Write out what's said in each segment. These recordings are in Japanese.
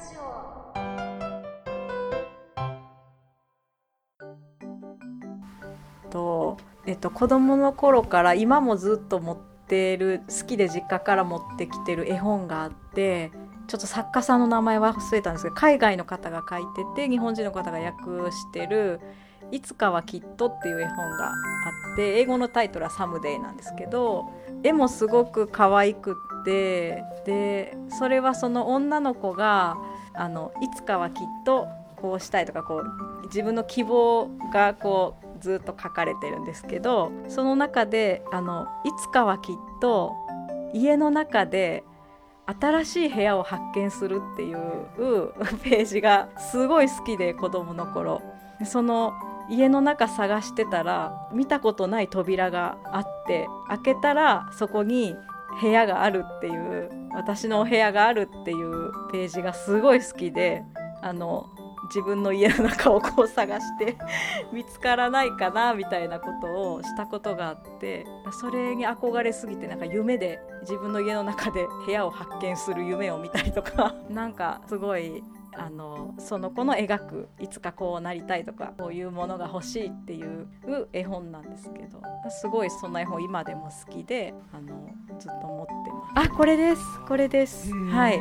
ジオ。と、えっと、子供の頃から今もずっと持ってる好きで実家から持ってきてる絵本があってちょっと作家さんの名前は忘れたんですけど海外の方が書いてて日本人の方が訳してる「いつかはきっと」っていう絵本があって英語のタイトルは「サムデイ」なんですけど絵もすごく可愛くってでそれはその女の子があのいつかはきっとこうしたいとかこう自分の希望がこうずっと書かれてるんですけどその中であのいつかはきっと家の中で新しい部屋を発見するっていうページがすごい好きで子供の頃。その家の中探してたら見たことない扉があって開けたらそこに部屋があるっていう私のお部屋があるっていうページがすごい好きであの自分の家の中をこう探して 見つからないかなみたいなことをしたことがあってそれに憧れすぎてなんか夢で自分の家の中で部屋を発見する夢を見たりとか なんかすごいあのその子の描くいつかこうなりたいとかこういうものが欲しいっていう絵本なんですけどすごいその絵本今でも好きであのずっと持ってます。あこれです。これです。はい。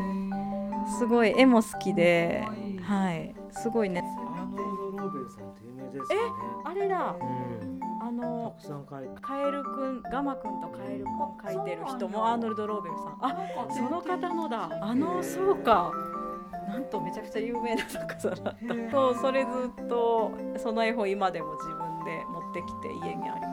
すごい絵も好きではい。すごいね。アーノルド・ローベルさんって有名ですよね。あれだ。うん。あのカエルくんガマくんとカエルくん描いて。る人もアーノルド・ローベルさんあその方のだあのそうかなんとめちゃくちゃ有名な作家さんだった。そうそれずっとその絵本今でも自分で持ってきて家にあります